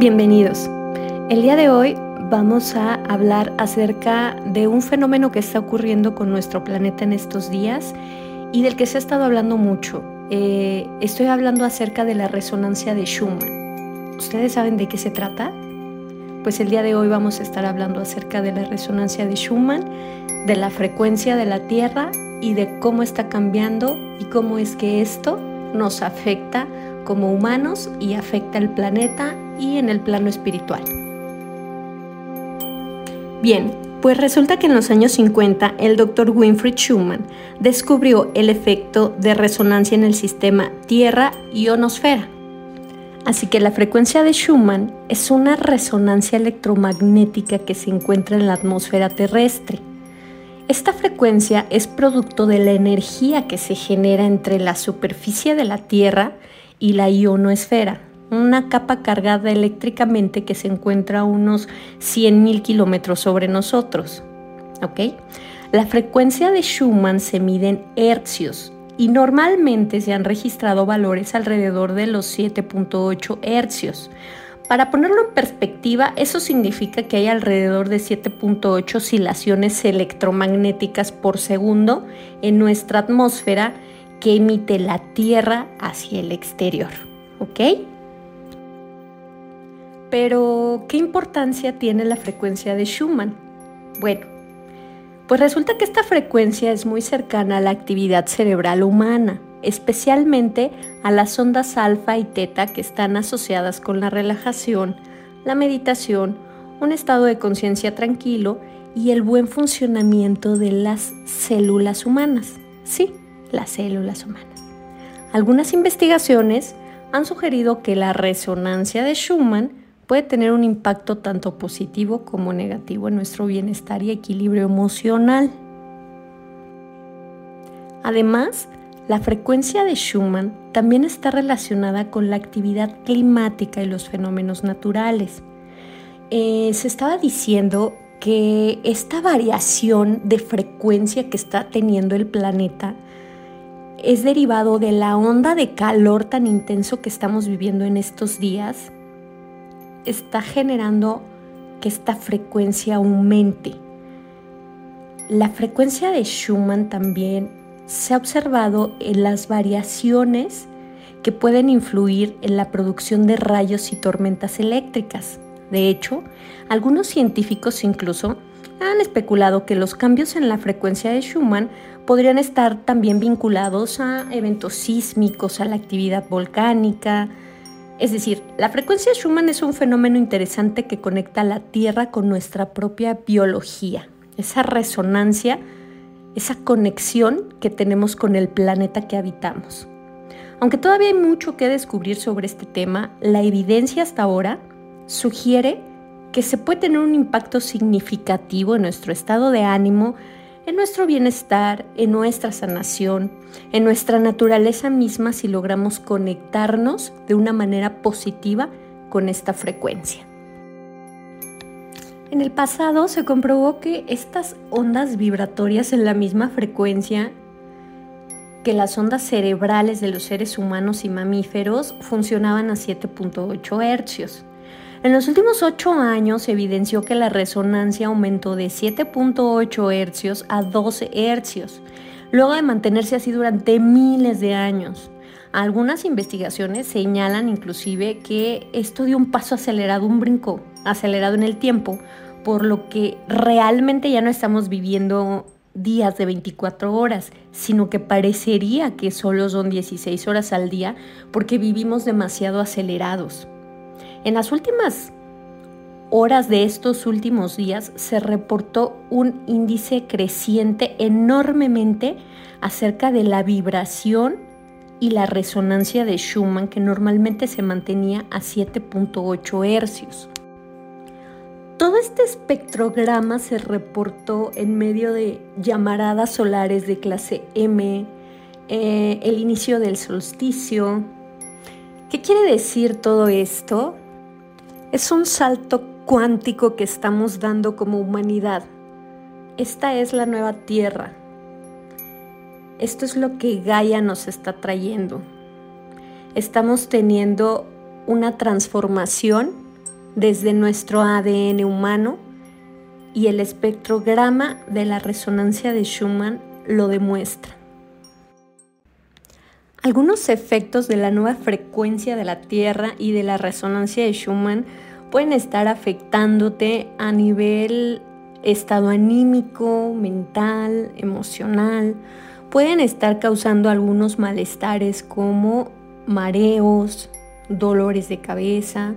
Bienvenidos. El día de hoy vamos a hablar acerca de un fenómeno que está ocurriendo con nuestro planeta en estos días y del que se ha estado hablando mucho. Eh, estoy hablando acerca de la resonancia de Schumann. ¿Ustedes saben de qué se trata? Pues el día de hoy vamos a estar hablando acerca de la resonancia de Schumann, de la frecuencia de la Tierra y de cómo está cambiando y cómo es que esto nos afecta como humanos y afecta al planeta y en el plano espiritual. Bien, pues resulta que en los años 50 el doctor Winfried Schumann descubrió el efecto de resonancia en el sistema Tierra-ionosfera. Así que la frecuencia de Schumann es una resonancia electromagnética que se encuentra en la atmósfera terrestre. Esta frecuencia es producto de la energía que se genera entre la superficie de la Tierra la ionosfera, una capa cargada eléctricamente que se encuentra a unos 100.000 kilómetros sobre nosotros. ¿Ok? La frecuencia de Schumann se mide en hercios y normalmente se han registrado valores alrededor de los 7.8 hercios. Para ponerlo en perspectiva, eso significa que hay alrededor de 7.8 oscilaciones electromagnéticas por segundo en nuestra atmósfera que emite la Tierra hacia el exterior. ¿Ok? Pero, ¿qué importancia tiene la frecuencia de Schumann? Bueno, pues resulta que esta frecuencia es muy cercana a la actividad cerebral humana, especialmente a las ondas alfa y teta que están asociadas con la relajación, la meditación, un estado de conciencia tranquilo y el buen funcionamiento de las células humanas. Sí, las células humanas. Algunas investigaciones han sugerido que la resonancia de Schumann puede tener un impacto tanto positivo como negativo en nuestro bienestar y equilibrio emocional. Además, la frecuencia de Schumann también está relacionada con la actividad climática y los fenómenos naturales. Eh, se estaba diciendo que esta variación de frecuencia que está teniendo el planeta es derivado de la onda de calor tan intenso que estamos viviendo en estos días, está generando que esta frecuencia aumente. La frecuencia de Schumann también se ha observado en las variaciones que pueden influir en la producción de rayos y tormentas eléctricas. De hecho, algunos científicos incluso han especulado que los cambios en la frecuencia de Schumann podrían estar también vinculados a eventos sísmicos, a la actividad volcánica. Es decir, la frecuencia de Schumann es un fenómeno interesante que conecta la Tierra con nuestra propia biología. Esa resonancia, esa conexión que tenemos con el planeta que habitamos. Aunque todavía hay mucho que descubrir sobre este tema, la evidencia hasta ahora sugiere que se puede tener un impacto significativo en nuestro estado de ánimo, en nuestro bienestar, en nuestra sanación, en nuestra naturaleza misma si logramos conectarnos de una manera positiva con esta frecuencia. En el pasado se comprobó que estas ondas vibratorias en la misma frecuencia que las ondas cerebrales de los seres humanos y mamíferos funcionaban a 7.8 hercios. En los últimos 8 años se evidenció que la resonancia aumentó de 7.8 hercios a 12 hercios, luego de mantenerse así durante miles de años. Algunas investigaciones señalan inclusive que esto dio un paso acelerado, un brinco acelerado en el tiempo, por lo que realmente ya no estamos viviendo días de 24 horas, sino que parecería que solo son 16 horas al día porque vivimos demasiado acelerados. En las últimas horas de estos últimos días se reportó un índice creciente enormemente acerca de la vibración y la resonancia de Schumann que normalmente se mantenía a 7.8 hercios. Todo este espectrograma se reportó en medio de llamaradas solares de clase M, eh, el inicio del solsticio. ¿Qué quiere decir todo esto? Es un salto cuántico que estamos dando como humanidad. Esta es la nueva Tierra. Esto es lo que Gaia nos está trayendo. Estamos teniendo una transformación desde nuestro ADN humano y el espectrograma de la resonancia de Schumann lo demuestra. Algunos efectos de la nueva frecuencia de la Tierra y de la resonancia de Schumann pueden estar afectándote a nivel estado anímico, mental, emocional. Pueden estar causando algunos malestares como mareos, dolores de cabeza,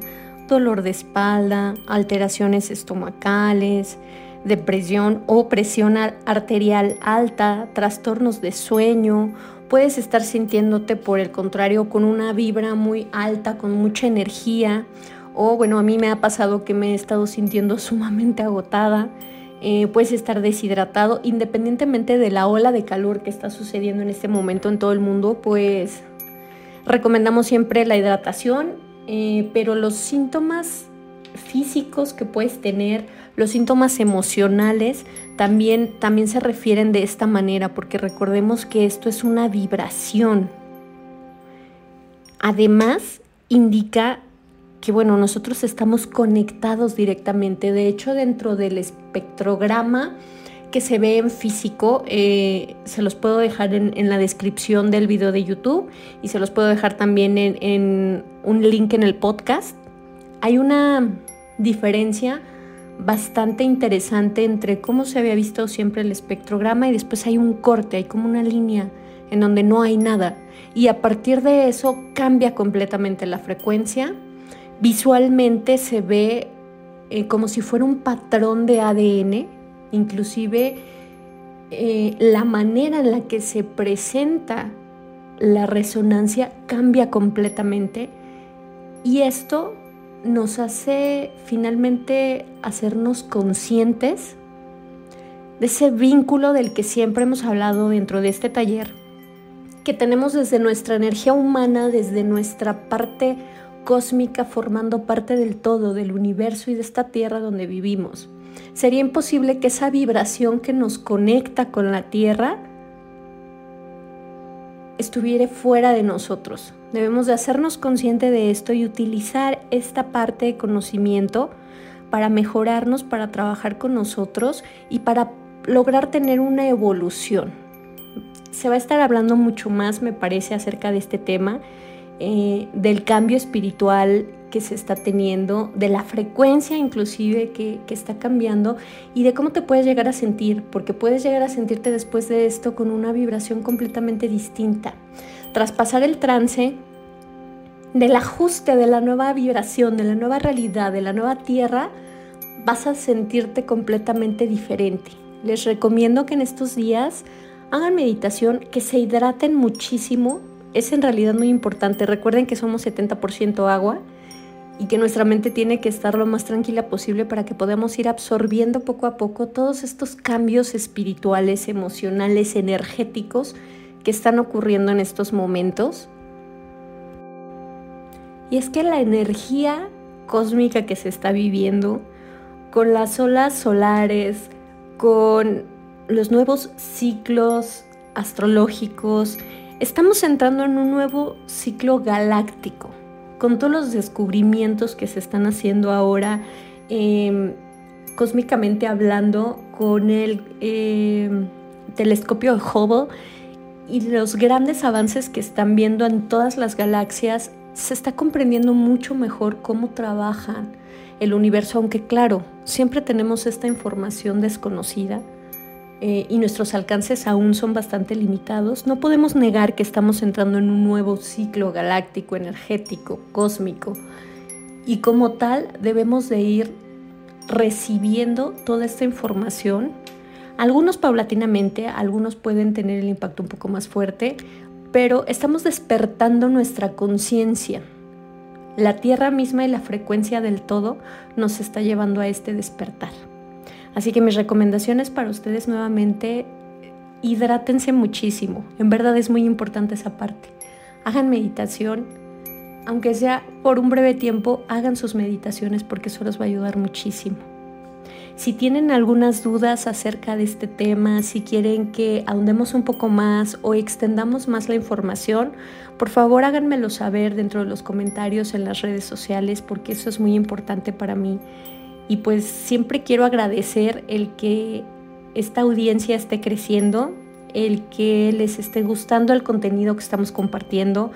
dolor de espalda, alteraciones estomacales, depresión o presión arterial alta, trastornos de sueño. Puedes estar sintiéndote, por el contrario, con una vibra muy alta, con mucha energía. O bueno, a mí me ha pasado que me he estado sintiendo sumamente agotada. Eh, puedes estar deshidratado, independientemente de la ola de calor que está sucediendo en este momento en todo el mundo, pues recomendamos siempre la hidratación eh, pero los síntomas físicos que puedes tener, los síntomas emocionales, también, también se refieren de esta manera, porque recordemos que esto es una vibración. Además, indica que bueno, nosotros estamos conectados directamente. De hecho, dentro del espectrograma, que se ve en físico. Eh, se los puedo dejar en, la descripción del video de YouTube y se los puedo dejar también en, en un link en el podcast. Hay una diferencia bastante interesante entre cómo se había visto siempre el espectrograma y después hay un corte, hay como una línea en donde no hay nada. Y a partir de eso cambia completamente la frecuencia. Visualmente se ve eh, como si fuera un patrón de ADN inclusive eh, la manera en la que se presenta la resonancia cambia completamente y esto nos hace finalmente hacernos conscientes de ese vínculo del que siempre hemos hablado dentro de este taller, que tenemos desde nuestra energía humana, desde nuestra parte cósmica, formando parte del todo, del universo y de esta tierra donde vivimos sería imposible que esa vibración que nos conecta con la tierra estuviera fuera de nosotros. Debemos de hacernos consciente de esto y utilizar esta parte de conocimiento para mejorarnos, para trabajar con nosotros y para lograr tener una evolución. Se va a estar hablando mucho más, me parece, acerca de este tema, eh, del cambio espiritual que se está teniendo, de la frecuencia inclusive que, que, está cambiando y de cómo te puedes llegar a sentir, porque puedes llegar a sentirte después de esto con una vibración completamente distinta. Tras pasar el trance del ajuste de la nueva vibración, de la nueva realidad, de la nueva tierra, vas a sentirte completamente diferente. Les recomiendo que en estos días hagan meditación, que se hidraten muchísimo. Es en realidad muy importante. Recuerden que somos 70% agua y que nuestra mente tiene que estar lo más tranquila posible para que podamos ir absorbiendo poco a poco todos estos cambios espirituales, emocionales, energéticos que están ocurriendo en estos momentos. Y es que la energía cósmica que se está viviendo, con las olas solares, con los nuevos ciclos astrológicos, estamos entrando en un nuevo ciclo galáctico con todos los descubrimientos que se están haciendo ahora, em, cósmicamente hablando, con el em, telescopio Hubble y los grandes avances que están viendo en todas las galaxias, se está comprendiendo mucho mejor cómo trabajan el universo, aunque claro, siempre tenemos esta información desconocida eh, y nuestros alcances aún son bastante limitados, no podemos negar que estamos entrando en un nuevo ciclo galáctico, energético, cósmico. Y como tal debemos de ir recibiendo toda esta información. Algunos paulatinamente, algunos pueden tener el impacto un poco más fuerte, pero estamos despertando nuestra conciencia. La Tierra misma y la frecuencia del todo nos está llevando a este despertar. Así que mis recomendaciones para ustedes nuevamente, hidrátense muchísimo. En verdad es muy importante esa parte. Hagan meditación, aunque sea por un breve tiempo, hagan sus meditaciones porque eso les va a ayudar muchísimo. Si tienen algunas dudas acerca de este tema, si quieren que ahondemos un poco más o extendamos más la información, por favor háganmelo saber dentro de los comentarios en las redes sociales porque eso es muy importante para mí. Y pues siempre quiero agradecer el que esta audiencia esté creciendo, el que les esté gustando el contenido que estamos compartiendo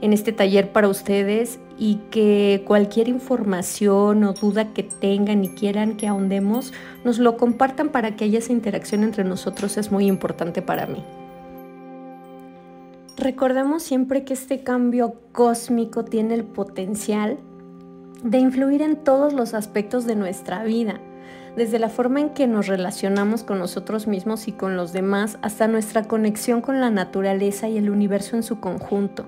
en este taller para ustedes y que cualquier información o duda que tengan y quieran que ahondemos, nos lo compartan para que haya esa interacción entre nosotros es muy importante para mí. Recordemos siempre que este cambio cósmico tiene el potencial de influir en todos los aspectos de nuestra vida, desde la forma en que nos relacionamos con nosotros mismos y con los demás hasta nuestra conexión con la naturaleza y el universo en su conjunto.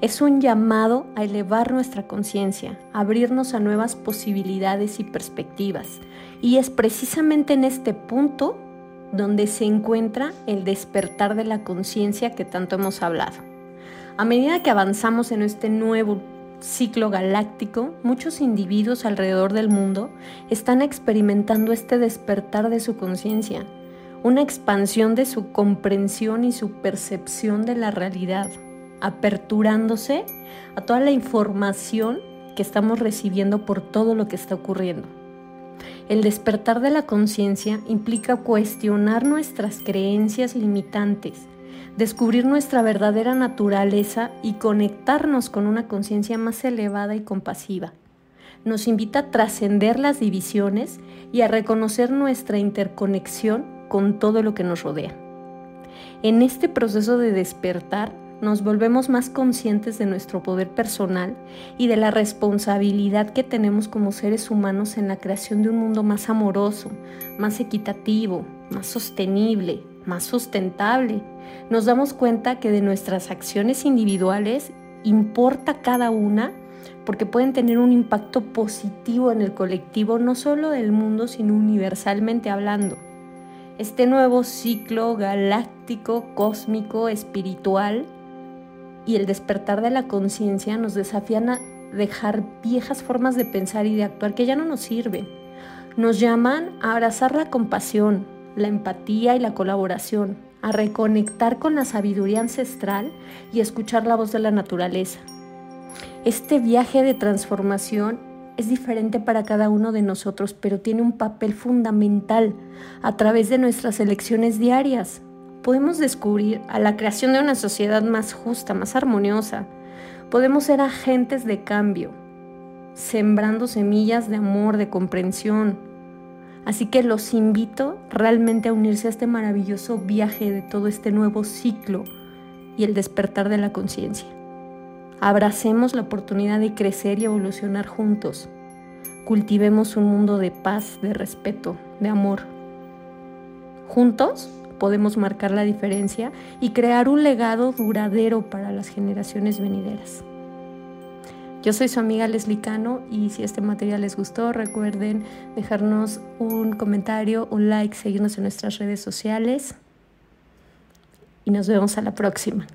Es un llamado a elevar nuestra conciencia, abrirnos a nuevas posibilidades y perspectivas. Y es precisamente en este punto donde se encuentra el despertar de la conciencia que tanto hemos hablado. A medida que avanzamos en este nuevo ciclo galáctico, muchos individuos alrededor del mundo están experimentando este despertar de su conciencia, una expansión de su comprensión y su percepción de la realidad, aperturándose a toda la información que estamos recibiendo por todo lo que está ocurriendo. El despertar de la conciencia implica cuestionar nuestras creencias limitantes, descubrir nuestra verdadera naturaleza y conectarnos con una conciencia más elevada y compasiva. Nos invita a trascender las divisiones y a reconocer nuestra interconexión con todo lo que nos rodea. En este proceso de despertar, nos volvemos más conscientes de nuestro poder personal y de la responsabilidad que tenemos como seres humanos en la creación de un mundo más amoroso, más equitativo, más sostenible, más sustentable. Nos damos cuenta que de nuestras acciones individuales importa cada una porque pueden tener un impacto positivo en el colectivo, no solo del mundo, sino universalmente hablando. Este nuevo ciclo galáctico, cósmico, espiritual y el despertar de la conciencia nos desafían a dejar viejas formas de pensar y de actuar que ya no nos sirven. Nos llaman a abrazar la compasión, la empatía y la colaboración, a reconectar con la sabiduría ancestral y escuchar la voz de la naturaleza. Este viaje de transformación es diferente para cada uno de nosotros, pero tiene un papel fundamental a través de nuestras elecciones diarias. Podemos descubrir a la creación de una sociedad más justa, más armoniosa. Podemos ser agentes de cambio, sembrando semillas de amor, de comprensión, Así que los invito realmente a unirse a este maravilloso viaje de todo este nuevo ciclo y el despertar de la conciencia. Abracemos la oportunidad de crecer y evolucionar juntos. Cultivemos un mundo de paz, de respeto, de amor. Juntos podemos marcar la diferencia y crear un legado duradero para las generaciones venideras. Yo soy su amiga Leslie Cano y si este material les gustó, recuerden dejarnos un comentario, un like, seguirnos en nuestras redes sociales y nos vemos a la próxima.